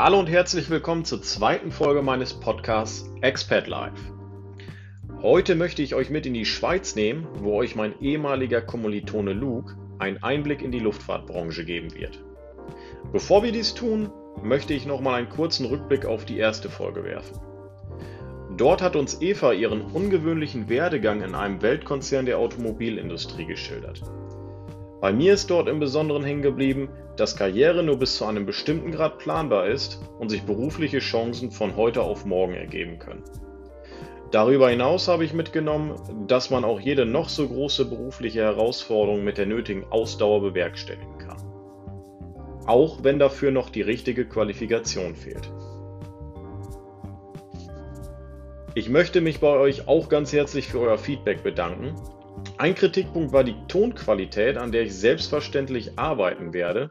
Hallo und herzlich willkommen zur zweiten Folge meines Podcasts Expat Life. Heute möchte ich euch mit in die Schweiz nehmen, wo euch mein ehemaliger Kommilitone Luke einen Einblick in die Luftfahrtbranche geben wird. Bevor wir dies tun, möchte ich nochmal einen kurzen Rückblick auf die erste Folge werfen. Dort hat uns Eva ihren ungewöhnlichen Werdegang in einem Weltkonzern der Automobilindustrie geschildert. Bei mir ist dort im Besonderen hängen geblieben, dass Karriere nur bis zu einem bestimmten Grad planbar ist und sich berufliche Chancen von heute auf morgen ergeben können. Darüber hinaus habe ich mitgenommen, dass man auch jede noch so große berufliche Herausforderung mit der nötigen Ausdauer bewerkstelligen kann. Auch wenn dafür noch die richtige Qualifikation fehlt. Ich möchte mich bei euch auch ganz herzlich für euer Feedback bedanken ein Kritikpunkt war die Tonqualität, an der ich selbstverständlich arbeiten werde.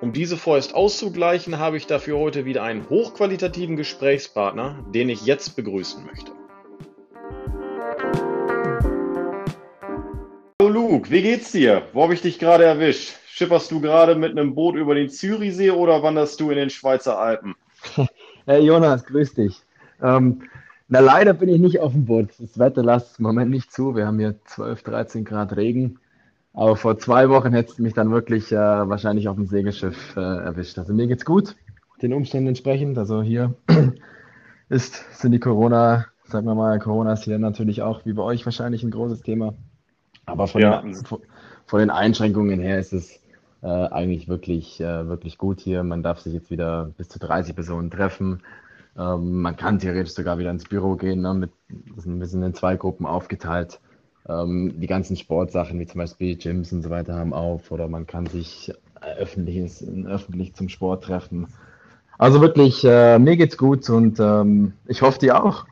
Um diese vorerst auszugleichen, habe ich dafür heute wieder einen hochqualitativen Gesprächspartner, den ich jetzt begrüßen möchte. Hallo Luke, wie geht's dir? Wo habe ich dich gerade erwischt? Schipperst du gerade mit einem Boot über den Zürichsee oder wanderst du in den Schweizer Alpen? Hey Jonas, grüß dich. Ähm, na, leider bin ich nicht auf dem Boot. Das Wetter lässt im Moment nicht zu. Wir haben hier 12, 13 Grad Regen. Aber vor zwei Wochen hättest du mich dann wirklich äh, wahrscheinlich auf dem Segelschiff äh, erwischt. Also mir geht's gut, den Umständen entsprechend. Also hier ist, sind die Corona, sagen wir mal, Corona ist hier natürlich auch wie bei euch wahrscheinlich ein großes Thema. Aber von, ja. den, von den Einschränkungen her ist es äh, eigentlich wirklich, äh, wirklich gut hier. Man darf sich jetzt wieder bis zu 30 Personen treffen. Ähm, man kann theoretisch sogar wieder ins Büro gehen. Ne? Mit, wir sind in zwei Gruppen aufgeteilt. Ähm, die ganzen Sportsachen, wie zum Beispiel Gyms und so weiter, haben auf. Oder man kann sich öffentlich, öffentlich zum Sport treffen. Also wirklich, äh, mir geht's gut und ähm, ich hoffe dir auch.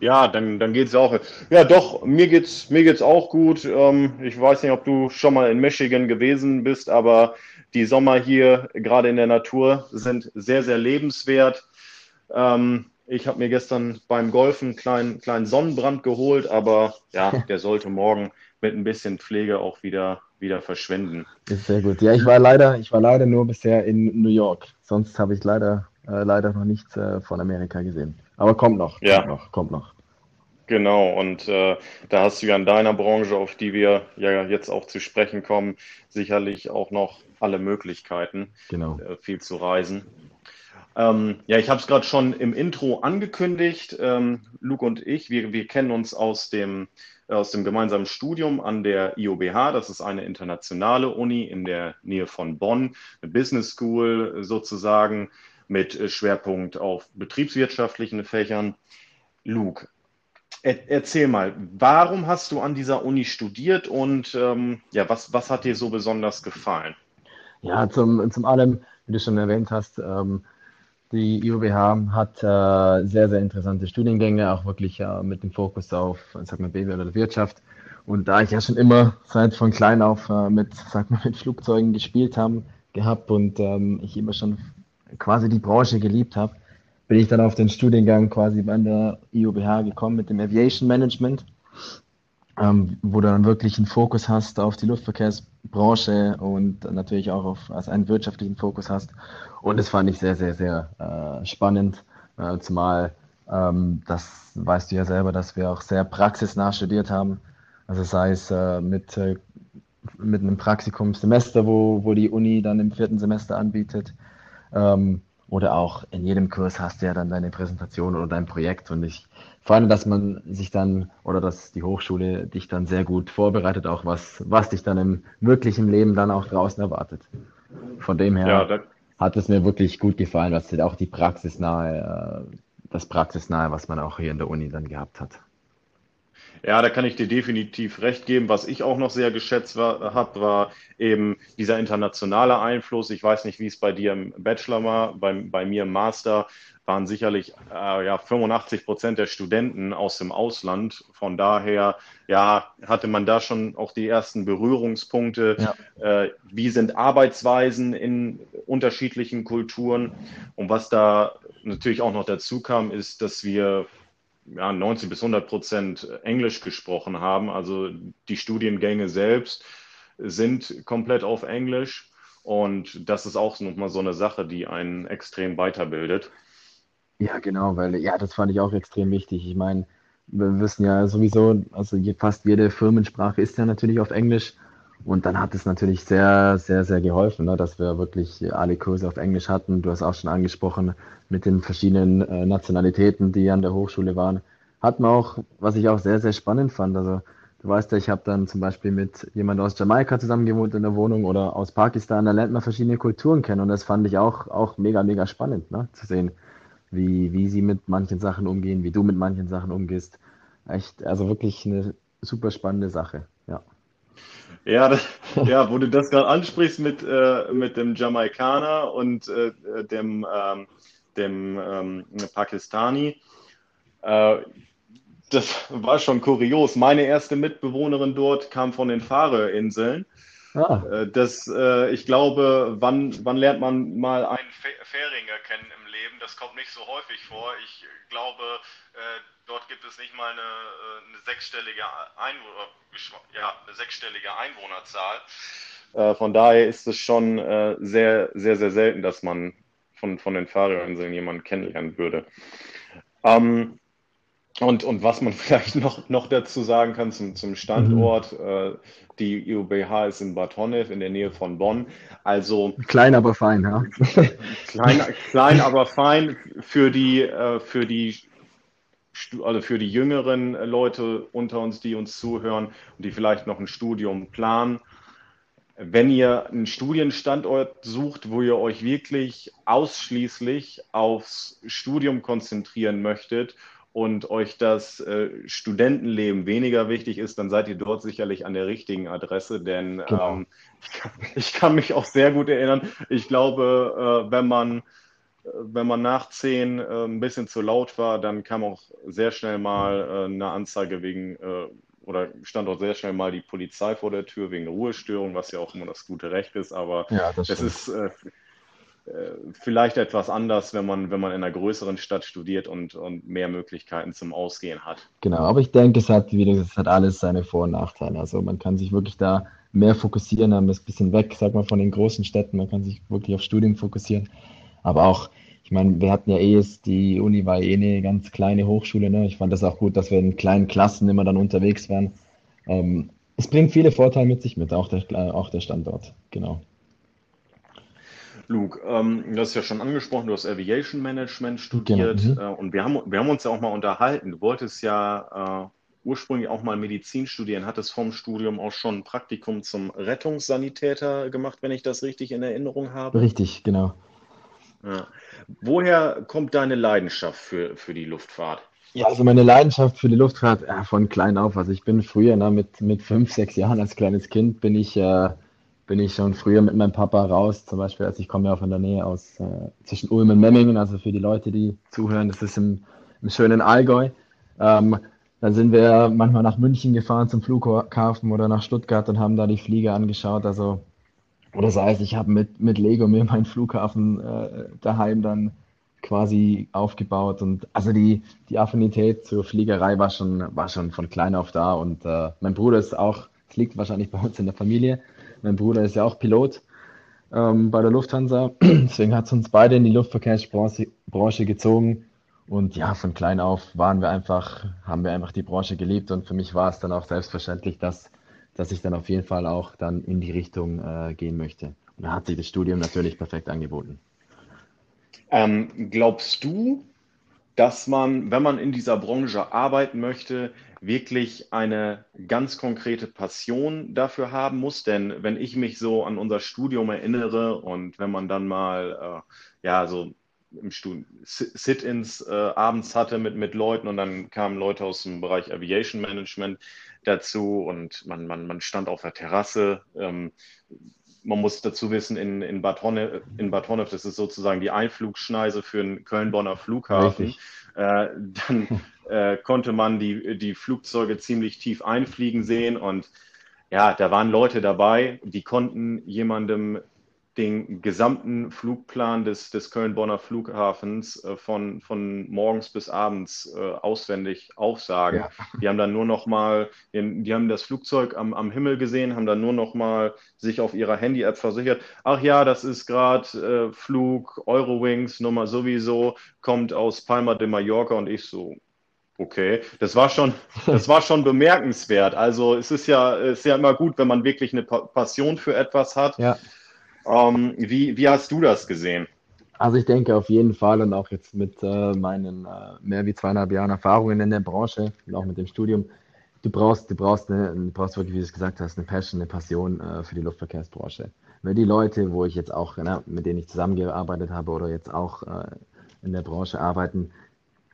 Ja, dann, dann geht's auch. Ja, doch, mir geht's, mir geht's auch gut. Ähm, ich weiß nicht, ob du schon mal in Michigan gewesen bist, aber die Sommer hier, gerade in der Natur, sind sehr, sehr lebenswert. Ähm, ich habe mir gestern beim Golfen einen kleinen, kleinen Sonnenbrand geholt, aber ja, der sollte morgen mit ein bisschen Pflege auch wieder, wieder verschwinden. Ist sehr gut. Ja, ich war leider, ich war leider nur bisher in New York. Sonst habe ich leider, äh, leider noch nichts äh, von Amerika gesehen. Aber kommt noch, ja. kommt noch, kommt noch. Genau, und äh, da hast du ja in deiner Branche, auf die wir ja jetzt auch zu sprechen kommen, sicherlich auch noch alle Möglichkeiten, genau. Äh, viel zu reisen. Ähm, ja, ich habe es gerade schon im Intro angekündigt. Ähm, Luke und ich, wir, wir kennen uns aus dem, äh, aus dem gemeinsamen Studium an der IOBH. Das ist eine internationale Uni in der Nähe von Bonn, eine Business School sozusagen mit äh, Schwerpunkt auf betriebswirtschaftlichen Fächern. Luke, er, erzähl mal, warum hast du an dieser Uni studiert und ähm, ja, was, was hat dir so besonders gefallen? Ja, zum, zum allem, wie du schon erwähnt hast, ähm, die IUBH hat äh, sehr, sehr interessante Studiengänge, auch wirklich äh, mit dem Fokus auf, sag mal, BW oder Wirtschaft. Und da ich ja schon immer seit von klein auf äh, mit, sag mal, mit Flugzeugen gespielt habe, gehabt und ähm, ich immer schon quasi die Branche geliebt habe, bin ich dann auf den Studiengang quasi bei der IUBH gekommen mit dem Aviation Management, ähm, wo du dann wirklich einen Fokus hast auf die Luftverkehrsbranche und natürlich auch auf also einen wirtschaftlichen Fokus hast. Und das fand ich sehr, sehr, sehr äh, spannend, äh, zumal ähm, das weißt du ja selber, dass wir auch sehr praxisnah studiert haben. Also sei es äh, mit, äh, mit einem Praktikumssemester, wo, wo die Uni dann im vierten Semester anbietet. Ähm, oder auch in jedem Kurs hast du ja dann deine Präsentation oder dein Projekt. Und ich fand, dass man sich dann oder dass die Hochschule dich dann sehr gut vorbereitet, auch was, was dich dann im wirklichen Leben dann auch draußen erwartet. Von dem her. Ja, hat es mir wirklich gut gefallen, was auch die praxisnahe, äh, das praxisnahe, was man auch hier in der Uni dann gehabt hat. Ja, da kann ich dir definitiv recht geben. Was ich auch noch sehr geschätzt habe, war eben dieser internationale Einfluss. Ich weiß nicht, wie es bei dir im Bachelor war, bei, bei mir im Master waren sicherlich äh, ja, 85 Prozent der Studenten aus dem Ausland. Von daher ja, hatte man da schon auch die ersten Berührungspunkte. Ja. Äh, wie sind Arbeitsweisen in unterschiedlichen Kulturen? Und was da natürlich auch noch dazu kam, ist, dass wir ja, 90 bis 100 Prozent Englisch gesprochen haben. Also die Studiengänge selbst sind komplett auf Englisch. Und das ist auch nochmal so eine Sache, die einen extrem weiterbildet. Ja, genau, weil ja, das fand ich auch extrem wichtig. Ich meine, wir wissen ja sowieso, also fast jede Firmensprache ist ja natürlich auf Englisch. Und dann hat es natürlich sehr, sehr, sehr geholfen, ne, dass wir wirklich alle Kurse auf Englisch hatten. Du hast auch schon angesprochen, mit den verschiedenen äh, Nationalitäten, die an der Hochschule waren. Hat man auch, was ich auch sehr, sehr spannend fand. Also du weißt ja, ich habe dann zum Beispiel mit jemand aus Jamaika zusammen gewohnt in der Wohnung oder aus Pakistan. Da lernt man verschiedene Kulturen kennen und das fand ich auch, auch mega, mega spannend, ne, zu sehen, wie, wie sie mit manchen Sachen umgehen, wie du mit manchen Sachen umgehst. Echt, also wirklich eine super spannende Sache, ja. Das, ja, wo du das gerade ansprichst mit, äh, mit dem Jamaikaner und äh, dem, ähm, dem ähm, Pakistani, äh, das war schon kurios. Meine erste Mitbewohnerin dort kam von den Fahre-Inseln. Ah. Äh, das, äh, ich glaube, wann, wann lernt man mal einen Fähringer kennen im? Das kommt nicht so häufig vor. Ich glaube, äh, dort gibt es nicht mal eine, äh, eine sechsstellige, Einwohner, ja, eine sechsstellige Einwohnerzahl. Äh, von daher ist es schon sehr, sehr, sehr selten, dass man von, von den Fahrerinseln jemanden kennenlernen würde. Ähm, und, und was man vielleicht noch, noch dazu sagen kann zum, zum Standort, mhm. äh, die IUBH ist in Bad Honnef in der Nähe von Bonn. Also klein, aber fein, ja. klein, klein, aber fein für die, äh, für die also für die jüngeren Leute unter uns, die uns zuhören und die vielleicht noch ein Studium planen. Wenn ihr einen Studienstandort sucht, wo ihr euch wirklich ausschließlich aufs Studium konzentrieren möchtet und euch das äh, Studentenleben weniger wichtig ist, dann seid ihr dort sicherlich an der richtigen Adresse, denn genau. ähm, ich, kann, ich, kann, mich auch sehr gut erinnern. Ich glaube, äh, wenn man äh, wenn man nach zehn äh, ein bisschen zu laut war, dann kam auch sehr schnell mal äh, eine Anzeige wegen äh, oder stand auch sehr schnell mal die Polizei vor der Tür wegen Ruhestörung, was ja auch immer das gute Recht ist. Aber ja, das es ist vielleicht etwas anders, wenn man, wenn man in einer größeren Stadt studiert und, und mehr Möglichkeiten zum Ausgehen hat. Genau, aber ich denke, es hat, wie gesagt, es hat alles seine Vor- und Nachteile. Also man kann sich wirklich da mehr fokussieren, ein bisschen weg, sag mal, von den großen Städten. Man kann sich wirklich auf Studium fokussieren. Aber auch, ich meine, wir hatten ja eh, die Uni war eh eine ganz kleine Hochschule. Ne? Ich fand das auch gut, dass wir in kleinen Klassen immer dann unterwegs waren. Ähm, es bringt viele Vorteile mit sich mit, auch der, auch der Standort. Genau. Luke, ähm, du hast ja schon angesprochen, du hast Aviation Management studiert genau. mhm. äh, und wir haben, wir haben uns ja auch mal unterhalten. Du wolltest ja äh, ursprünglich auch mal Medizin studieren, hattest vom Studium auch schon ein Praktikum zum Rettungssanitäter gemacht, wenn ich das richtig in Erinnerung habe. Richtig, genau. Ja. Woher kommt deine Leidenschaft für, für die Luftfahrt? Ja, also meine Leidenschaft für die Luftfahrt ja, von klein auf. Also ich bin früher na, mit, mit fünf, sechs Jahren als kleines Kind bin ich äh, bin ich schon früher mit meinem Papa raus, zum Beispiel, als ich komme ja in der Nähe aus äh, zwischen Ulm und Memmingen, also für die Leute, die zuhören, das ist im, im schönen Allgäu. Ähm, dann sind wir manchmal nach München gefahren zum Flughafen oder nach Stuttgart und haben da die Flieger angeschaut. Also, oder das heißt, ich habe mit, mit Lego mir meinen Flughafen äh, daheim dann quasi aufgebaut. Und also die, die Affinität zur Fliegerei war schon, war schon von klein auf da. Und äh, mein Bruder ist auch, es liegt wahrscheinlich bei uns in der Familie, mein Bruder ist ja auch Pilot ähm, bei der Lufthansa. Deswegen hat es uns beide in die Luftverkehrsbranche gezogen. Und ja, von klein auf waren wir einfach, haben wir einfach die Branche geliebt. Und für mich war es dann auch selbstverständlich, dass, dass ich dann auf jeden Fall auch dann in die Richtung äh, gehen möchte. Und da hat sich das Studium natürlich perfekt angeboten. Ähm, glaubst du, dass man, wenn man in dieser Branche arbeiten möchte, wirklich eine ganz konkrete Passion dafür haben muss. Denn wenn ich mich so an unser Studium erinnere und wenn man dann mal, äh, ja, so im Sit-ins äh, abends hatte mit, mit Leuten und dann kamen Leute aus dem Bereich Aviation Management dazu und man, man, man stand auf der Terrasse. Ähm, man muss dazu wissen, in, in, Bad Honnef, in Bad Honnef, das ist sozusagen die Einflugschneise für den Köln-Bonner Flughafen. Äh, dann äh, konnte man die, die Flugzeuge ziemlich tief einfliegen sehen und ja, da waren Leute dabei, die konnten jemandem den gesamten Flugplan des, des Köln-Bonner Flughafens äh, von, von morgens bis abends äh, auswendig aufsagen. Ja. Die haben dann nur noch mal, die haben das Flugzeug am, am Himmel gesehen, haben dann nur noch mal sich auf ihrer Handy-App versichert. Ach ja, das ist gerade äh, Flug Eurowings Nummer sowieso, kommt aus Palma de Mallorca und ich so, Okay, das war schon, das war schon bemerkenswert. Also es ist ja, es ist ja immer gut, wenn man wirklich eine Passion für etwas hat. Ja. Ähm, wie, wie hast du das gesehen? Also ich denke auf jeden Fall und auch jetzt mit äh, meinen äh, mehr wie zweieinhalb Jahren Erfahrungen in der Branche und auch mit dem Studium, du brauchst, du brauchst, eine, du brauchst wirklich, wie du es gesagt hast, eine Passion, eine Passion äh, für die Luftverkehrsbranche. Weil die Leute, wo ich jetzt auch, ne, mit denen ich zusammengearbeitet habe oder jetzt auch äh, in der Branche arbeiten,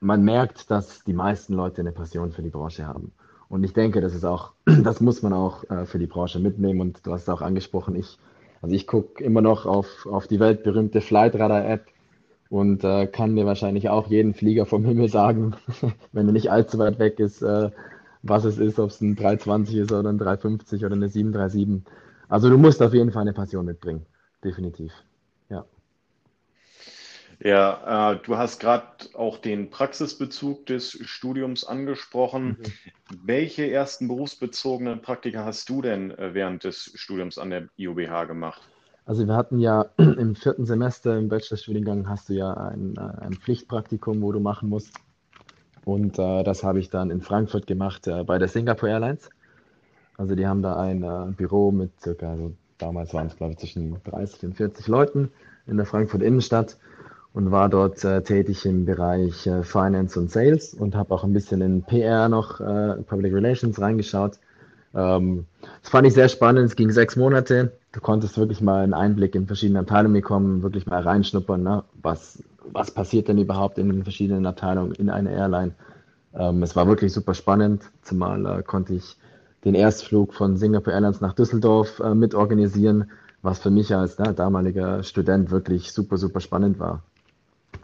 man merkt, dass die meisten Leute eine Passion für die Branche haben. Und ich denke, das ist auch, das muss man auch äh, für die Branche mitnehmen. Und du hast es auch angesprochen, ich also ich gucke immer noch auf, auf die weltberühmte Flightradar-App und äh, kann mir wahrscheinlich auch jeden Flieger vom Himmel sagen, wenn er nicht allzu weit weg ist, äh, was es ist, ob es ein 320 ist oder ein 350 oder eine 737. Also du musst auf jeden Fall eine Passion mitbringen, definitiv. Ja. Ja, äh, du hast gerade auch den Praxisbezug des Studiums angesprochen. Mhm. Welche ersten berufsbezogenen Praktika hast du denn äh, während des Studiums an der IOBH gemacht? Also wir hatten ja im vierten Semester im Bachelorstudiengang hast du ja ein, äh, ein Pflichtpraktikum, wo du machen musst. Und äh, das habe ich dann in Frankfurt gemacht äh, bei der Singapore Airlines. Also die haben da ein äh, Büro mit circa, also damals waren es glaube ich zwischen 30 und 40 Leuten in der Frankfurt Innenstadt und war dort äh, tätig im Bereich äh, Finance und Sales und habe auch ein bisschen in PR noch, äh, Public Relations reingeschaut. Ähm, das fand ich sehr spannend. Es ging sechs Monate. Du konntest wirklich mal einen Einblick in verschiedene Abteilungen bekommen, wirklich mal reinschnuppern, ne? was, was passiert denn überhaupt in den verschiedenen Abteilungen in einer Airline. Ähm, es war wirklich super spannend, zumal äh, konnte ich den Erstflug von Singapore Airlines nach Düsseldorf äh, mitorganisieren, was für mich als ne, damaliger Student wirklich super, super spannend war.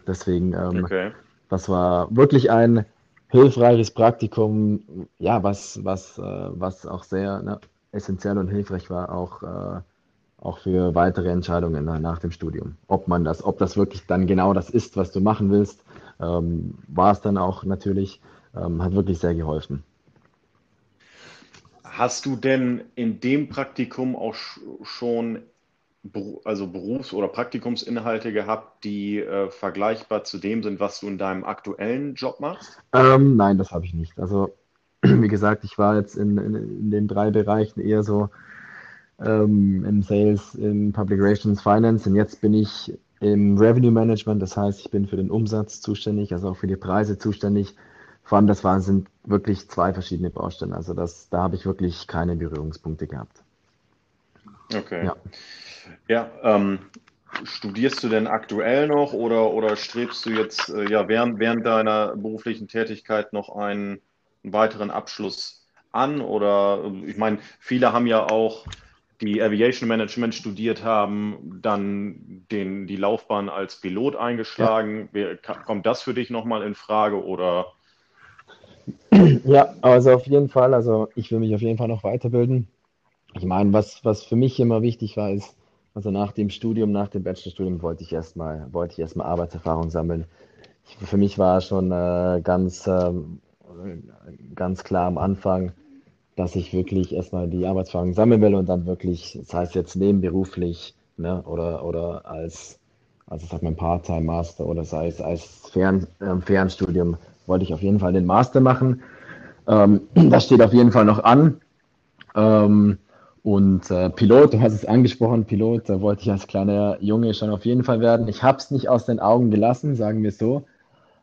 Deswegen, ähm, okay. das war wirklich ein hilfreiches Praktikum, ja, was, was, äh, was auch sehr ne, essentiell und hilfreich war, auch, äh, auch für weitere Entscheidungen nach dem Studium. Ob man das, ob das wirklich dann genau das ist, was du machen willst, ähm, war es dann auch natürlich, ähm, hat wirklich sehr geholfen. Hast du denn in dem Praktikum auch schon also Berufs- oder Praktikumsinhalte gehabt, die äh, vergleichbar zu dem sind, was du in deinem aktuellen Job machst? Ähm, nein, das habe ich nicht. Also wie gesagt, ich war jetzt in, in, in den drei Bereichen eher so ähm, im Sales, im Public Relations, Finance und jetzt bin ich im Revenue Management, das heißt, ich bin für den Umsatz zuständig, also auch für die Preise zuständig. Vor allem, das waren, sind wirklich zwei verschiedene Baustellen. Also das, da habe ich wirklich keine Berührungspunkte gehabt. Okay. Ja. Ja, ähm, studierst du denn aktuell noch oder, oder strebst du jetzt äh, ja, während, während deiner beruflichen Tätigkeit noch einen, einen weiteren Abschluss an? Oder äh, ich meine, viele haben ja auch die Aviation Management studiert haben, dann den, die Laufbahn als Pilot eingeschlagen. Ja. Kommt das für dich nochmal in Frage oder? Ja, also auf jeden Fall. Also ich will mich auf jeden Fall noch weiterbilden. Ich meine, was, was für mich immer wichtig war, ist, also nach dem Studium, nach dem Bachelorstudium wollte ich erstmal, wollte ich erstmal Arbeitserfahrung sammeln. Ich, für mich war schon äh, ganz, äh, ganz klar am Anfang, dass ich wirklich erstmal die Arbeitserfahrung sammeln will und dann wirklich, das heißt jetzt nebenberuflich ne, oder, oder als, also sag mal Part-Time-Master oder sei es als Fern, äh, Fernstudium, wollte ich auf jeden Fall den Master machen. Ähm, das steht auf jeden Fall noch an. Ähm, und äh, Pilot, du hast es angesprochen, Pilot, da wollte ich als kleiner Junge schon auf jeden Fall werden. Ich habe es nicht aus den Augen gelassen, sagen wir so.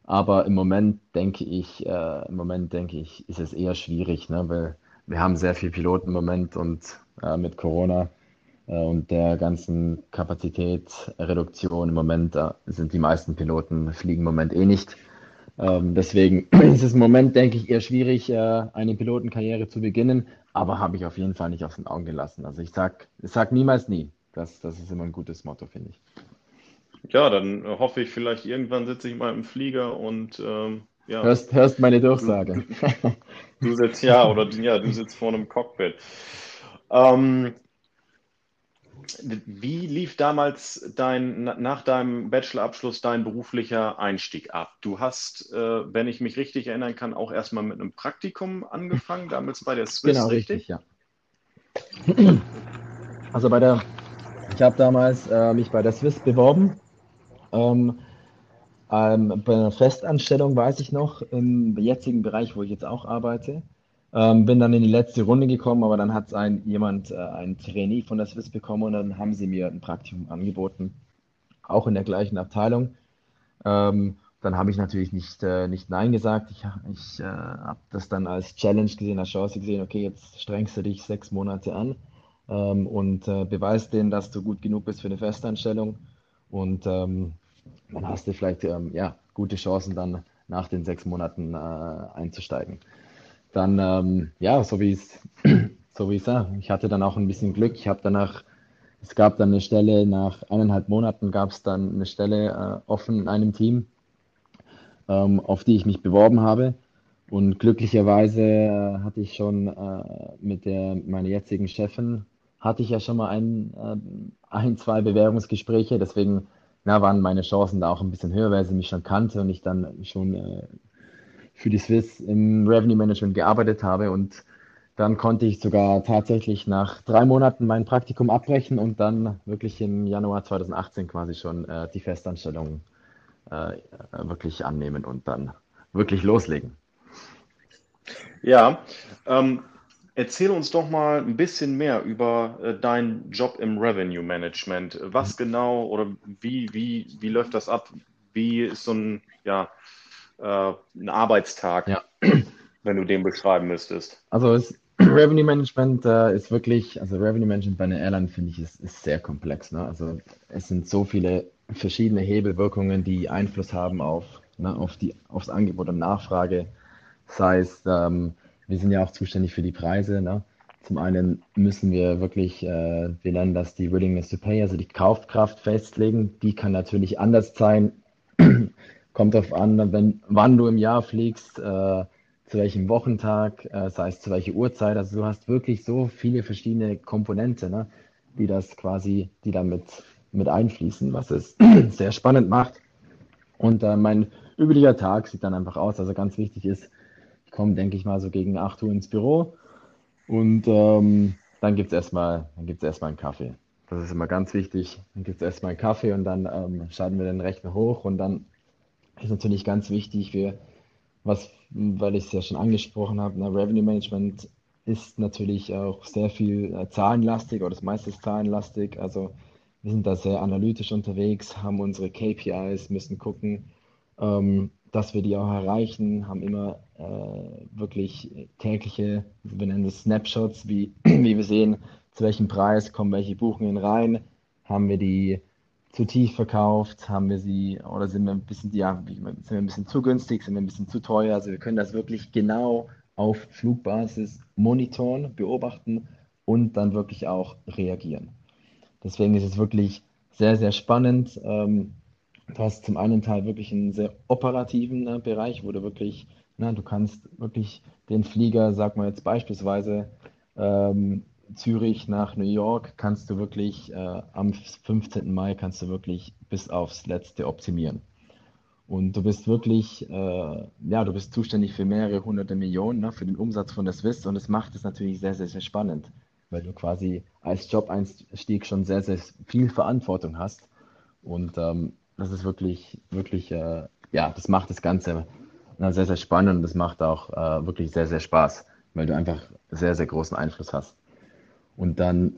Aber im Moment denke ich, äh, im Moment denke ich, ist es eher schwierig, ne? weil wir haben sehr viel Piloten im Moment und äh, mit Corona äh, und der ganzen Kapazitätsreduktion im Moment sind die meisten Piloten fliegen im Moment eh nicht. Ähm, deswegen ist es im Moment, denke ich, eher schwierig, äh, eine Pilotenkarriere zu beginnen, aber habe ich auf jeden Fall nicht aus den Augen gelassen. Also ich sag, ich sag niemals nie. Das, das ist immer ein gutes Motto, finde ich. Ja, dann hoffe ich, vielleicht irgendwann sitze ich mal im Flieger und ähm, ja. Hörst, hörst meine Durchsage. Du, du sitzt ja, oder ja, du sitzt vor einem Cockpit. Ähm, wie lief damals dein, nach deinem Bachelorabschluss dein beruflicher Einstieg ab? Du hast, äh, wenn ich mich richtig erinnern kann, auch erstmal mit einem Praktikum angefangen, damals bei der Swiss, genau, richtig? richtig ja. Also bei der, ich habe damals äh, mich bei der Swiss beworben. Ähm, ähm, bei einer Festanstellung weiß ich noch, im jetzigen Bereich, wo ich jetzt auch arbeite. Ähm, bin dann in die letzte Runde gekommen, aber dann hat ein, jemand, äh, ein Trainee von der Swiss bekommen und dann haben sie mir ein Praktikum angeboten, auch in der gleichen Abteilung. Ähm, dann habe ich natürlich nicht, äh, nicht Nein gesagt. Ich, ich äh, habe das dann als Challenge gesehen, als Chance gesehen, okay, jetzt strengst du dich sechs Monate an ähm, und äh, beweist denen, dass du gut genug bist für eine Festanstellung. Und ähm, dann hast du vielleicht ähm, ja, gute Chancen, dann nach den sechs Monaten äh, einzusteigen dann, ähm, ja, so wie es, so wie es war. Ich hatte dann auch ein bisschen Glück. Ich habe danach, es gab dann eine Stelle, nach eineinhalb Monaten gab es dann eine Stelle äh, offen in einem Team, ähm, auf die ich mich beworben habe. Und glücklicherweise äh, hatte ich schon äh, mit der, meiner jetzigen Chefin, hatte ich ja schon mal ein, äh, ein zwei Bewerbungsgespräche. Deswegen na, waren meine Chancen da auch ein bisschen höher, weil sie mich schon kannte und ich dann schon äh, für die Swiss im Revenue Management gearbeitet habe und dann konnte ich sogar tatsächlich nach drei Monaten mein Praktikum abbrechen und dann wirklich im Januar 2018 quasi schon äh, die Festanstellung äh, wirklich annehmen und dann wirklich loslegen. Ja, ähm, erzähl uns doch mal ein bisschen mehr über äh, deinen Job im Revenue Management. Was genau oder wie, wie, wie läuft das ab? Wie ist so ein, ja, äh, ein Arbeitstag, ja. wenn du den beschreiben müsstest? Also es, Revenue Management äh, ist wirklich, also Revenue Management bei einer Airline finde ich ist, ist sehr komplex. Ne? Also es sind so viele verschiedene Hebelwirkungen, die Einfluss haben auf, ne, auf die, aufs Angebot und Nachfrage. Das heißt, ähm, wir sind ja auch zuständig für die Preise. Ne? Zum einen müssen wir wirklich, äh, wir nennen das die Willingness to Pay, also die Kaufkraft festlegen. Die kann natürlich anders sein Kommt darauf an, wenn, wann du im Jahr fliegst, äh, zu welchem Wochentag, äh, sei es zu welcher Uhrzeit. Also du hast wirklich so viele verschiedene Komponenten, ne, die das quasi, die damit mit einfließen, was es sehr spannend macht. Und äh, mein üblicher Tag sieht dann einfach aus. Also ganz wichtig ist, ich komme, denke ich mal, so gegen 8 Uhr ins Büro und ähm, dann gibt es erstmal, erstmal einen Kaffee. Das ist immer ganz wichtig. Dann gibt es erstmal einen Kaffee und dann ähm, schalten wir den Rechner hoch und dann ist natürlich ganz wichtig für was, weil ich es ja schon angesprochen habe, na, Revenue Management ist natürlich auch sehr viel äh, zahlenlastig oder das meiste ist zahlenlastig. Also wir sind da sehr analytisch unterwegs, haben unsere KPIs, müssen gucken, ähm, dass wir die auch erreichen, haben immer äh, wirklich tägliche, wir nennen das Snapshots, wie, wie wir sehen, zu welchem Preis kommen welche Buchungen rein, haben wir die zu tief verkauft? Haben wir sie oder sind wir ein bisschen, ja, sind wir ein bisschen zu günstig, sind wir ein bisschen zu teuer? Also wir können das wirklich genau auf Flugbasis monitoren, beobachten und dann wirklich auch reagieren. Deswegen ist es wirklich sehr, sehr spannend. Ähm, du hast zum einen Teil wirklich einen sehr operativen äh, Bereich, wo du wirklich, na, du kannst wirklich den Flieger, sag mal jetzt beispielsweise, ähm, Zürich nach New York kannst du wirklich äh, am 15. Mai kannst du wirklich bis aufs Letzte optimieren. Und du bist wirklich, äh, ja, du bist zuständig für mehrere hunderte Millionen ne, für den Umsatz von der Swiss und es macht es natürlich sehr, sehr, sehr spannend, weil du quasi als Job-Einstieg schon sehr, sehr viel Verantwortung hast. Und ähm, das ist wirklich, wirklich, äh, ja, das macht das Ganze sehr, sehr spannend und das macht auch äh, wirklich sehr, sehr Spaß, weil du einfach sehr, sehr großen Einfluss hast. Und dann,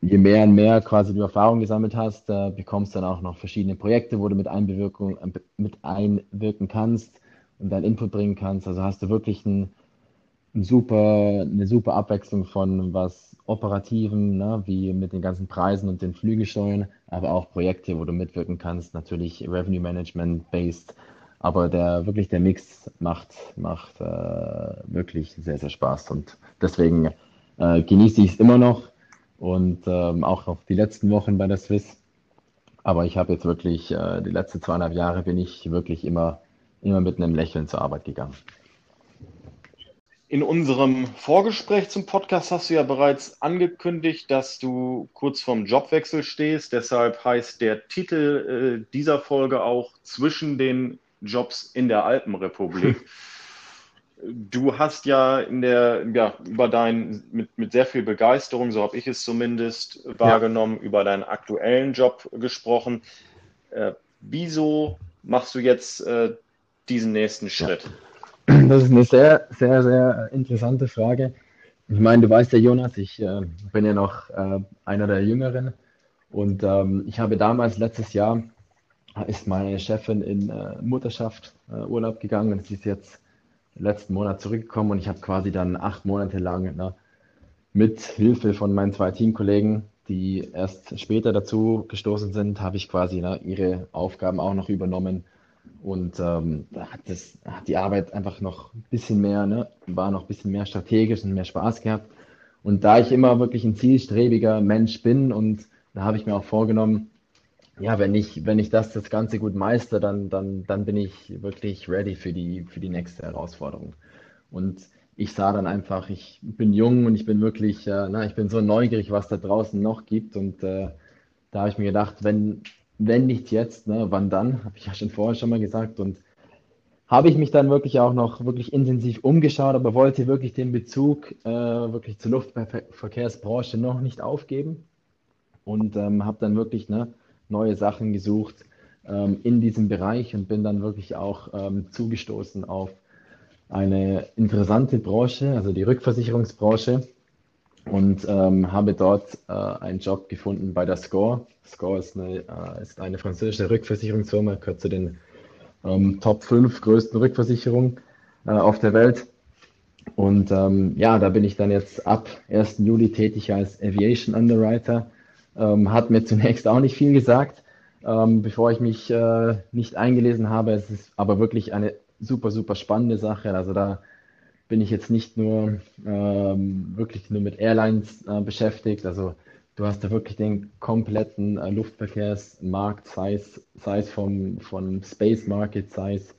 je mehr und mehr quasi du Erfahrung gesammelt hast, äh, bekommst dann auch noch verschiedene Projekte, wo du mit, Einbewirkung, äh, mit einwirken kannst und deinen Input bringen kannst. Also hast du wirklich ein, ein super, eine super Abwechslung von was Operativen, ne, wie mit den ganzen Preisen und den Flügelsteuern, aber auch Projekte, wo du mitwirken kannst, natürlich Revenue Management based. Aber der wirklich der Mix macht, macht äh, wirklich sehr, sehr Spaß. Und deswegen äh, genieße ich es immer noch und ähm, auch auf die letzten Wochen bei der Swiss. Aber ich habe jetzt wirklich, äh, die letzten zweieinhalb Jahre bin ich wirklich immer, immer mit einem Lächeln zur Arbeit gegangen. In unserem Vorgespräch zum Podcast hast du ja bereits angekündigt, dass du kurz vorm Jobwechsel stehst. Deshalb heißt der Titel äh, dieser Folge auch Zwischen den Jobs in der Alpenrepublik. Du hast ja in der, ja, über deinen, mit, mit sehr viel Begeisterung, so habe ich es zumindest wahrgenommen, ja. über deinen aktuellen Job gesprochen. Äh, wieso machst du jetzt äh, diesen nächsten Schritt? Das ist eine sehr, sehr, sehr interessante Frage. Ich meine, du weißt ja, Jonas, ich äh, bin ja noch äh, einer der Jüngeren und ähm, ich habe damals letztes Jahr ist meine Chefin in äh, Mutterschaft äh, Urlaub gegangen und sie ist jetzt letzten Monat zurückgekommen und ich habe quasi dann acht Monate lang ne, mit Hilfe von meinen zwei Teamkollegen, die erst später dazu gestoßen sind, habe ich quasi ne, ihre Aufgaben auch noch übernommen und ähm, da hat, das, hat die Arbeit einfach noch ein bisschen mehr, ne, war noch ein bisschen mehr strategisch und mehr Spaß gehabt. Und da ich immer wirklich ein zielstrebiger Mensch bin und da habe ich mir auch vorgenommen, ja, wenn ich, wenn ich das, das Ganze gut meister, dann, dann, dann bin ich wirklich ready für die, für die nächste Herausforderung. Und ich sah dann einfach, ich bin jung und ich bin wirklich, äh, na, ich bin so neugierig, was da draußen noch gibt. Und äh, da habe ich mir gedacht, wenn, wenn nicht jetzt, ne, wann dann? Habe ich ja schon vorher schon mal gesagt. Und habe ich mich dann wirklich auch noch wirklich intensiv umgeschaut, aber wollte wirklich den Bezug äh, wirklich zur Luftverkehrsbranche noch nicht aufgeben. Und ähm, habe dann wirklich, ne, neue Sachen gesucht ähm, in diesem Bereich und bin dann wirklich auch ähm, zugestoßen auf eine interessante Branche, also die Rückversicherungsbranche und ähm, habe dort äh, einen Job gefunden bei der Score. Score ist eine, äh, ist eine französische Rückversicherungsfirma, gehört zu den ähm, Top 5 größten Rückversicherungen äh, auf der Welt. Und ähm, ja, da bin ich dann jetzt ab 1. Juli tätig als Aviation Underwriter ähm, hat mir zunächst auch nicht viel gesagt, ähm, bevor ich mich äh, nicht eingelesen habe. Es ist aber wirklich eine super, super spannende Sache. Also da bin ich jetzt nicht nur ähm, wirklich nur mit Airlines äh, beschäftigt. Also du hast da wirklich den kompletten äh, Luftverkehrsmarkt, sei es, sei es vom, vom Space Market, sei es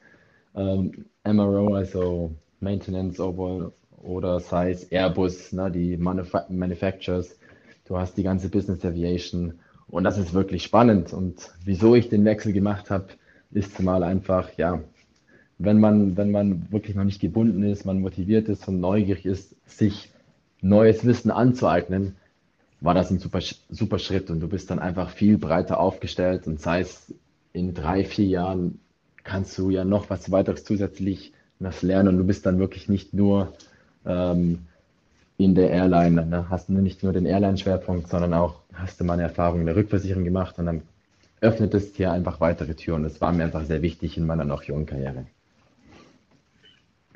ähm, MRO, also Maintenance Overall, oder sei es Airbus, ne, die Manuf Manufacturers du hast die ganze Business Aviation und das ist wirklich spannend. Und wieso ich den Wechsel gemacht habe, ist zumal einfach, ja, wenn man, wenn man wirklich noch nicht gebunden ist, man motiviert ist und neugierig ist, sich neues Wissen anzueignen, war das ein super, super Schritt und du bist dann einfach viel breiter aufgestellt und sei es in drei, vier Jahren kannst du ja noch was weiteres zusätzlich das lernen und du bist dann wirklich nicht nur ähm, in der Airline. Ne? Hast du nicht nur den Airline-Schwerpunkt, sondern auch hast du mal eine Erfahrung in der Rückversicherung gemacht und dann öffnet es hier einfach weitere Türen. Das war mir einfach sehr wichtig in meiner noch jungen Karriere.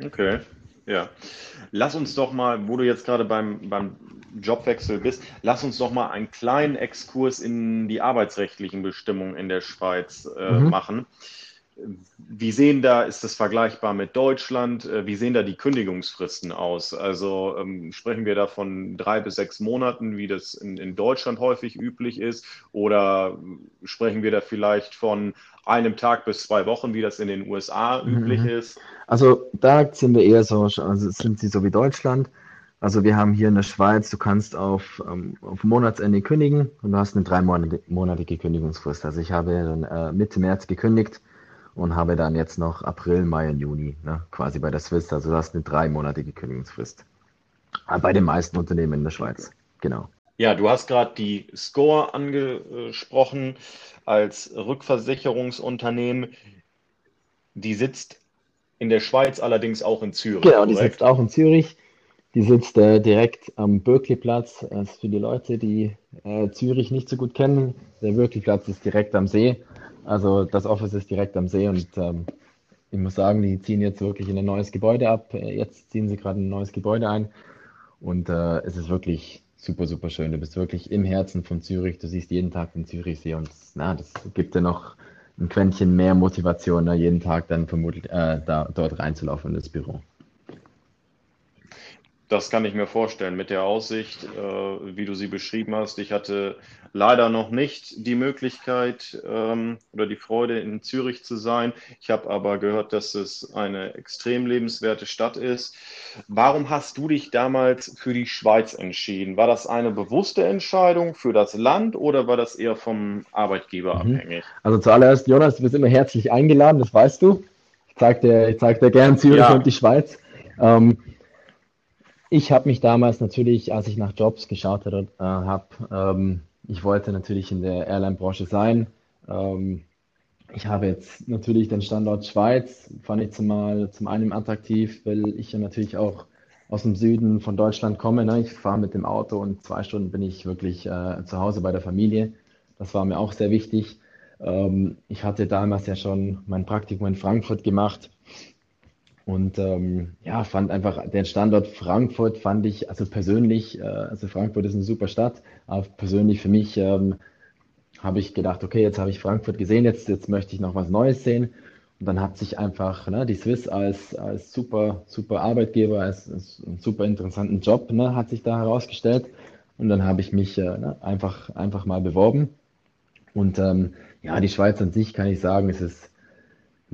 Okay, ja. Lass uns doch mal, wo du jetzt gerade beim, beim Jobwechsel bist, lass uns doch mal einen kleinen Exkurs in die arbeitsrechtlichen Bestimmungen in der Schweiz äh, mhm. machen. Wie sehen da, ist das vergleichbar mit Deutschland? Äh, wie sehen da die Kündigungsfristen aus? Also ähm, sprechen wir da von drei bis sechs Monaten, wie das in, in Deutschland häufig üblich ist? Oder sprechen wir da vielleicht von einem Tag bis zwei Wochen, wie das in den USA mhm. üblich ist? Also da sind wir eher so, also sind sie so wie Deutschland. Also wir haben hier in der Schweiz, du kannst auf, ähm, auf Monatsende kündigen und du hast eine dreimonatige Kündigungsfrist. Also ich habe dann äh, Mitte März gekündigt und habe dann jetzt noch April, Mai und Juni, ne, quasi bei der Swiss. Also du hast eine dreimonatige Kündigungsfrist. Ah, bei den meisten Unternehmen in der Schweiz, genau. Ja, du hast gerade die Score angesprochen als Rückversicherungsunternehmen. Die sitzt in der Schweiz allerdings auch in Zürich. Genau, die sitzt auch in Zürich. Die sitzt äh, direkt am Berkeley-Platz. Das ist für die Leute, die äh, Zürich nicht so gut kennen. Der Berkeley-Platz ist direkt am See. Also das Office ist direkt am See und ähm, ich muss sagen, die ziehen jetzt wirklich in ein neues Gebäude ab. Äh, jetzt ziehen sie gerade ein neues Gebäude ein und äh, es ist wirklich super, super schön. Du bist wirklich im Herzen von Zürich. Du siehst jeden Tag den Zürichsee und na, das gibt dir noch ein Quäntchen mehr Motivation, ne, jeden Tag dann vermutlich äh, da, dort reinzulaufen in das Büro. Das kann ich mir vorstellen mit der Aussicht, äh, wie du sie beschrieben hast. Ich hatte leider noch nicht die Möglichkeit ähm, oder die Freude, in Zürich zu sein. Ich habe aber gehört, dass es eine extrem lebenswerte Stadt ist. Warum hast du dich damals für die Schweiz entschieden? War das eine bewusste Entscheidung für das Land oder war das eher vom Arbeitgeber mhm. abhängig? Also zuallererst, Jonas, du bist immer herzlich eingeladen, das weißt du. Ich zeige dir, zeig dir gern Zürich ja. und die Schweiz. Ähm, ich habe mich damals natürlich, als ich nach Jobs geschaut äh, habe, ähm, ich wollte natürlich in der Airline-Branche sein. Ähm, ich habe jetzt natürlich den Standort Schweiz, fand ich zumal zum einen attraktiv, weil ich ja natürlich auch aus dem Süden von Deutschland komme. Ne? Ich fahre mit dem Auto und zwei Stunden bin ich wirklich äh, zu Hause bei der Familie. Das war mir auch sehr wichtig. Ähm, ich hatte damals ja schon mein Praktikum in Frankfurt gemacht und ähm, ja, fand einfach den Standort Frankfurt fand ich, also persönlich, äh, also Frankfurt ist eine super Stadt, aber persönlich für mich ähm, habe ich gedacht, okay, jetzt habe ich Frankfurt gesehen, jetzt, jetzt möchte ich noch was Neues sehen. Und dann hat sich einfach ne, die Swiss als, als super, super Arbeitgeber, als, als super interessanten Job, ne, hat sich da herausgestellt. Und dann habe ich mich äh, ne, einfach, einfach mal beworben. Und ähm, ja, die Schweiz an sich kann ich sagen, es ist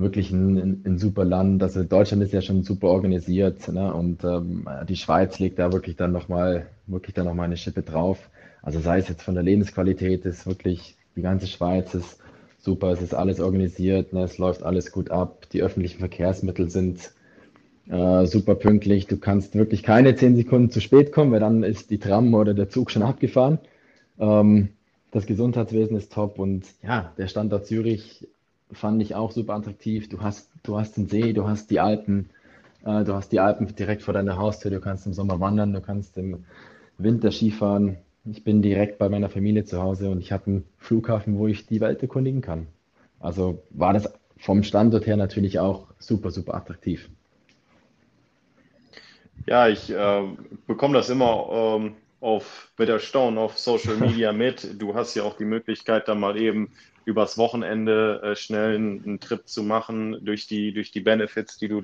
wirklich ein, ein, super Land. Also Deutschland ist ja schon super organisiert ne? und ähm, die Schweiz legt da wirklich dann nochmal wirklich dann noch mal eine Schippe drauf. Also sei es jetzt von der Lebensqualität, ist wirklich die ganze Schweiz ist super, es ist alles organisiert, ne? es läuft alles gut ab, die öffentlichen Verkehrsmittel sind äh, super pünktlich. Du kannst wirklich keine zehn Sekunden zu spät kommen, weil dann ist die Tram oder der Zug schon abgefahren. Ähm, das Gesundheitswesen ist top und ja, der Standort Zürich fand ich auch super attraktiv. Du hast, du hast den See, du hast die Alpen, äh, du hast die Alpen direkt vor deiner Haustür, du kannst im Sommer wandern, du kannst im Winter Skifahren. Ich bin direkt bei meiner Familie zu Hause und ich habe einen Flughafen, wo ich die Welt erkundigen kann. Also war das vom Standort her natürlich auch super, super attraktiv. Ja, ich äh, bekomme das immer ähm, auf, mit Erstaunen auf Social Media mit. Du hast ja auch die Möglichkeit, da mal eben übers Wochenende äh, schnell einen, einen, Trip zu machen durch die, durch die Benefits, die du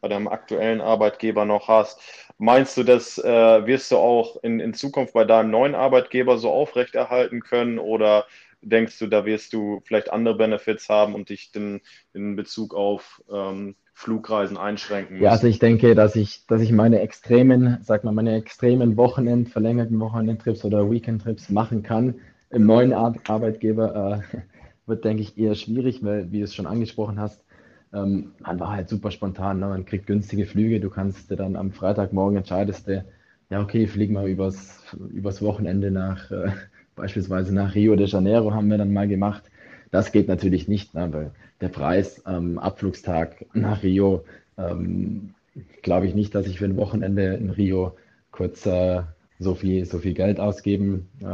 bei deinem aktuellen Arbeitgeber noch hast. Meinst du, das äh, wirst du auch in, in Zukunft bei deinem neuen Arbeitgeber so aufrechterhalten können oder denkst du, da wirst du vielleicht andere Benefits haben und dich in, in Bezug auf ähm, Flugreisen einschränken müssen? Ja, also ich denke, dass ich, dass ich meine extremen, sag mal, meine extremen Wochenend, verlängerten Wochenendtrips oder Weekendtrips machen kann im neuen Ar Arbeitgeber äh, wird, denke ich, eher schwierig, weil, wie du es schon angesprochen hast, ähm, man war halt super spontan. Ne? Man kriegt günstige Flüge. Du kannst dir dann am Freitagmorgen entscheidest du, ja, okay, flieg mal übers, übers Wochenende nach, äh, beispielsweise nach Rio de Janeiro, haben wir dann mal gemacht. Das geht natürlich nicht, ne? weil der Preis am ähm, Abflugstag nach Rio, ähm, glaube ich nicht, dass ich für ein Wochenende in Rio kurz äh, so, viel, so viel Geld ausgeben äh,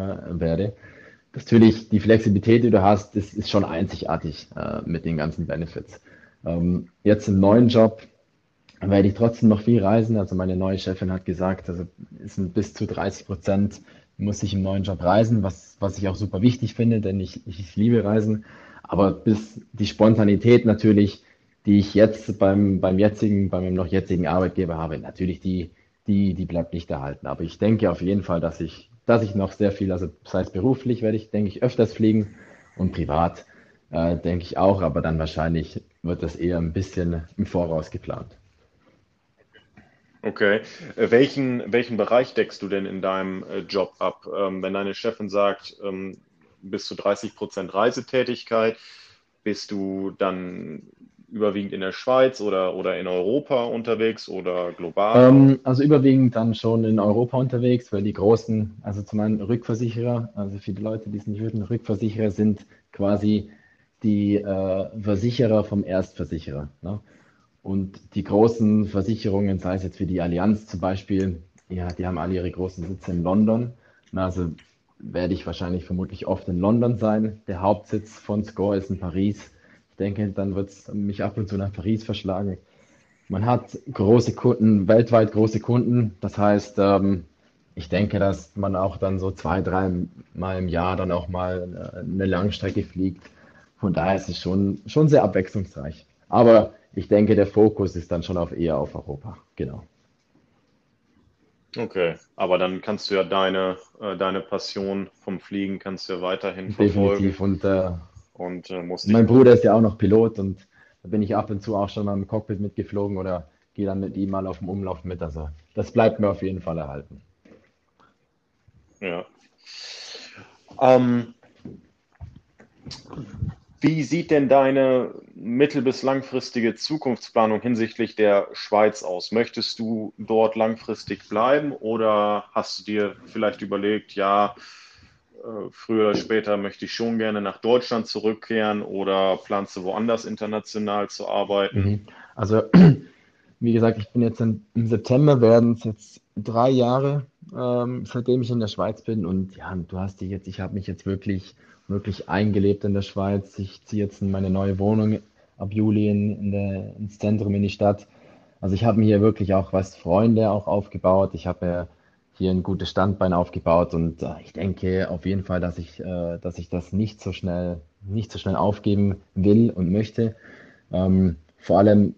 werde natürlich die Flexibilität, die du hast, ist, ist schon einzigartig äh, mit den ganzen Benefits. Ähm, jetzt im neuen Job werde ich trotzdem noch viel reisen. Also meine neue Chefin hat gesagt, also es sind bis zu 30 Prozent muss ich im neuen Job reisen, was, was ich auch super wichtig finde, denn ich, ich liebe Reisen. Aber bis die Spontanität natürlich, die ich jetzt beim, beim jetzigen, bei meinem noch jetzigen Arbeitgeber habe, natürlich die, die, die bleibt nicht erhalten. Aber ich denke auf jeden Fall, dass ich dass ich noch sehr viel, also das heißt beruflich werde ich, denke ich, öfters fliegen und privat äh, denke ich auch, aber dann wahrscheinlich wird das eher ein bisschen im Voraus geplant. Okay. Äh, welchen, welchen Bereich deckst du denn in deinem äh, Job ab? Ähm, wenn deine Chefin sagt, ähm, bis zu 30 Prozent Reisetätigkeit, bist du dann überwiegend in der Schweiz oder, oder in Europa unterwegs oder global? Ähm, also überwiegend dann schon in Europa unterwegs, weil die großen, also zum einen Rückversicherer, also für die Leute, die es nicht würden, Rückversicherer sind quasi die äh, Versicherer vom Erstversicherer. Ne? Und die großen Versicherungen, sei es jetzt wie die Allianz zum Beispiel, ja, die haben alle ihre großen Sitze in London. Also werde ich wahrscheinlich vermutlich oft in London sein. Der Hauptsitz von Score ist in Paris. Ich denke, dann wird es mich ab und zu nach Paris verschlagen. Man hat große Kunden, weltweit große Kunden. Das heißt, ähm, ich denke, dass man auch dann so zwei, drei Mal im Jahr dann auch mal äh, eine Langstrecke fliegt. Von daher ist es schon, schon sehr abwechslungsreich. Aber ich denke, der Fokus ist dann schon auf eher auf Europa. Genau. Okay, aber dann kannst du ja deine, äh, deine Passion vom Fliegen kannst du ja weiterhin verfolgen. Definitiv. Und, äh, und äh, musst mein Bruder ist ja auch noch Pilot und da bin ich ab und zu auch schon mal im Cockpit mitgeflogen oder gehe dann mit ihm mal auf dem Umlauf mit. Also das bleibt mir auf jeden Fall erhalten. ja. Ähm, wie sieht denn deine mittel- bis langfristige Zukunftsplanung hinsichtlich der Schweiz aus? Möchtest du dort langfristig bleiben oder hast du dir vielleicht überlegt, ja, früher oder später möchte ich schon gerne nach Deutschland zurückkehren oder planst du woanders international zu arbeiten? Mhm. Also, wie gesagt, ich bin jetzt im September werden es jetzt drei Jahre, ähm, seitdem ich in der Schweiz bin. Und ja, du hast dich jetzt, ich habe mich jetzt wirklich, wirklich eingelebt in der Schweiz. Ich ziehe jetzt in meine neue Wohnung ab Juli in, in der, ins Zentrum in die Stadt. Also ich habe mir hier wirklich auch was Freunde auch aufgebaut. Ich habe mir hier ein gutes Standbein aufgebaut und äh, ich denke auf jeden Fall, dass ich, äh, dass ich das nicht so schnell, nicht so schnell aufgeben will und möchte. Ähm, vor allem,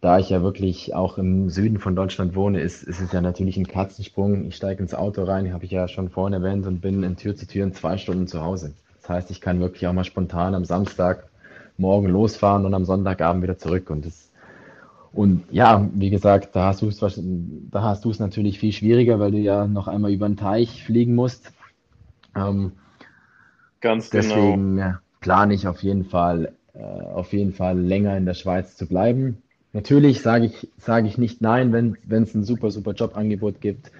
da ich ja wirklich auch im Süden von Deutschland wohne, ist, ist es ja natürlich ein Katzensprung. Ich steige ins Auto rein, habe ich ja schon vorhin erwähnt, und bin in Tür zu Tür in zwei Stunden zu Hause. Das heißt, ich kann wirklich auch mal spontan am Samstag morgen losfahren und am Sonntagabend wieder zurück. Und das und ja, wie gesagt, da hast du es da hast du es natürlich viel schwieriger, weil du ja noch einmal über den Teich fliegen musst. Ähm, Ganz genau. deswegen ja, plane ich auf jeden Fall, äh, auf jeden Fall länger in der Schweiz zu bleiben. Natürlich sage ich, sage ich nicht nein, wenn wenn es ein super, super Jobangebot gibt,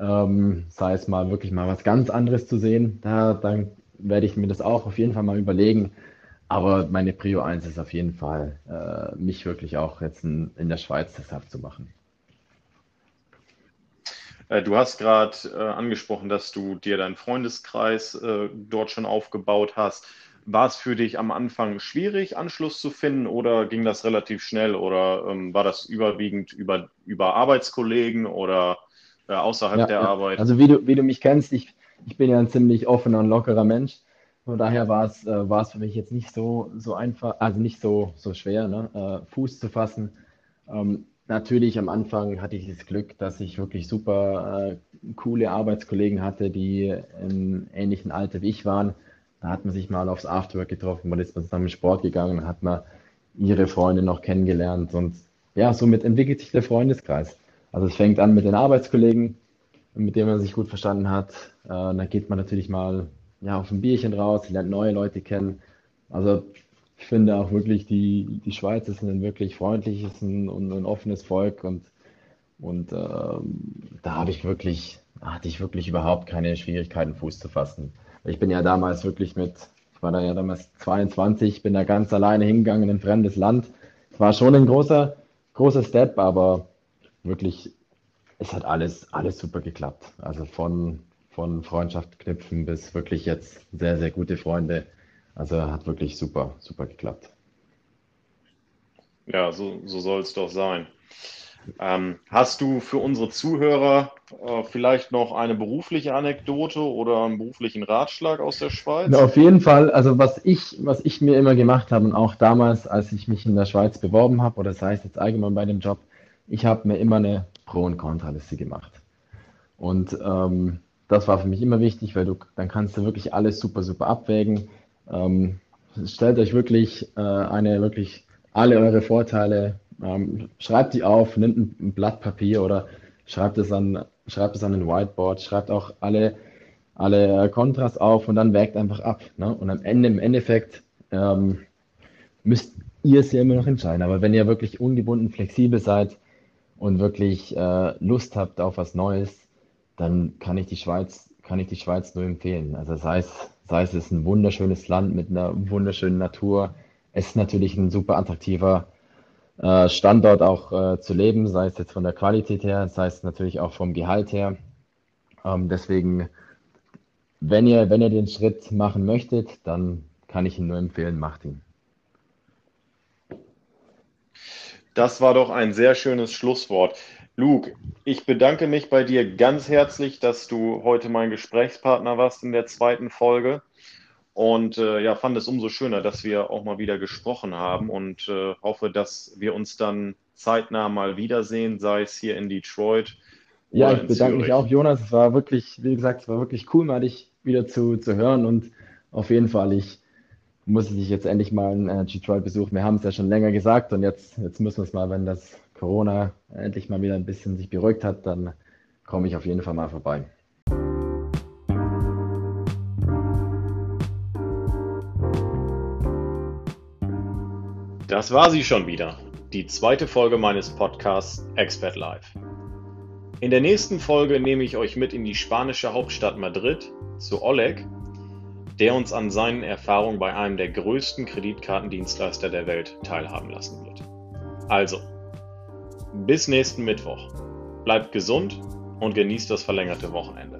ähm, sei es mal wirklich mal was ganz anderes zu sehen. Da, dann werde ich mir das auch auf jeden Fall mal überlegen. Aber meine Prio 1 ist auf jeden Fall, äh, mich wirklich auch jetzt in, in der Schweiz deshalb zu machen. Äh, Du hast gerade äh, angesprochen, dass du dir deinen Freundeskreis äh, dort schon aufgebaut hast. War es für dich am Anfang schwierig, Anschluss zu finden oder ging das relativ schnell oder ähm, war das überwiegend über, über Arbeitskollegen oder äh, außerhalb Ja, der ja. Arbeit? Also wie du, wie du mich kennst, ich, ich bin ja ein ziemlich offener und lockerer Mensch. Von daher war es, äh, für mich jetzt nicht so, so einfach, also nicht so, so schwer, ne, äh, Fuß zu fassen. Ähm, natürlich am Anfang hatte ich das Glück, dass ich wirklich super äh, coole Arbeitskollegen hatte, die im ähnlichen Alter wie ich waren. Da hat man sich mal aufs Afterwork getroffen, man ist mal zusammen Sport gegangen, hat man ihre Freunde noch kennengelernt und ja, somit entwickelt sich der Freundeskreis. Also es fängt an mit den Arbeitskollegen, mit denen man sich gut verstanden hat. Äh, dann geht man natürlich mal ja, auf ein Bierchen raus, lernt neue Leute kennen. Also ich finde auch wirklich, die, die Schweiz ist ein wirklich freundliches und ein, ein offenes Volk und, und ähm, da habe ich wirklich, hatte ich wirklich überhaupt keine Schwierigkeiten, Fuß zu fassen. Ich bin ja damals wirklich mit, ich war da ja damals 22, bin da ganz alleine hingegangen in ein fremdes Land. Es war schon ein großer, großer Step, aber wirklich, es hat alles, alles super geklappt. Also von, von Freundschaft knüpfen bis wirklich jetzt sehr, sehr gute Freunde. Also hat wirklich super, super geklappt. Ja, so, so soll es doch sein. Ähm, hast du für unsere Zuhörer äh, vielleicht noch eine berufliche Anekdote oder einen beruflichen Ratschlag aus der Schweiz? Na, auf jeden Fall, also was ich, was ich mir immer gemacht habe und auch damals, als ich mich in der Schweiz beworben habe, oder sei es jetzt allgemein bei dem Job, ich habe mir immer eine Pro- und Kontraliste gemacht. Und ähm, das war für mich immer wichtig, weil du dann kannst du wirklich alles super, super abwägen. Ähm, stellt euch wirklich äh, eine wirklich alle eure Vorteile, ähm, schreibt die auf, nimmt ein, Blatt Papier oder schreibt es an, schreibt es an ein Whiteboard, schreibt auch alle, alle Kontras auf und dann wägt einfach ab. Ne? Und am Ende, im Endeffekt, ähm, müsst ihr es ja immer noch entscheiden. Aber wenn ihr wirklich ungebunden, flexibel seid und wirklich äh, Lust habt auf was Neues, dann kann ich die Schweiz, kann ich die Schweiz nur empfehlen. Also sei es, sei es ist ein wunderschönes Land mit einer wunderschönen Natur. Es ist natürlich ein super attraktiver äh, Standort auch äh, zu leben, sei es jetzt von der Qualität her, sei es natürlich auch vom Gehalt her. Ähm, deswegen, wenn ihr, wenn ihr den Schritt machen möchtet, dann kann ich ihn nur empfehlen, macht ihn. Das war doch ein sehr schönes Schlusswort. Luke, ich bedanke mich bei dir ganz herzlich, dass du heute mein Gesprächspartner warst in der zweiten Folge. Und äh, ja, fand es umso schöner, dass wir auch mal wieder gesprochen haben und äh, hoffe, dass wir uns dann zeitnah mal wiedersehen, sei es hier in Detroit Ja, ich bedanke mich auch, Jonas. Es war wirklich, wie gesagt, es war wirklich cool, mal dich wieder zu, zu hören und auf jeden Fall, ich muss ich jetzt endlich mal einen Energy Trial besuchen. Wir haben es ja schon länger gesagt und jetzt, jetzt müssen wir es mal, wenn das Corona endlich mal wieder ein bisschen sich beruhigt hat, dann komme ich auf jeden Fall mal vorbei. Das war sie schon wieder, die zweite Folge meines Podcasts Expert Live. In der nächsten Folge nehme ich euch mit in die spanische Hauptstadt Madrid zu Oleg, der uns an seinen Erfahrungen bei einem der größten Kreditkartendienstleister der Welt teilhaben lassen wird. Also, bis nächsten Mittwoch. Bleibt gesund und genießt das verlängerte Wochenende.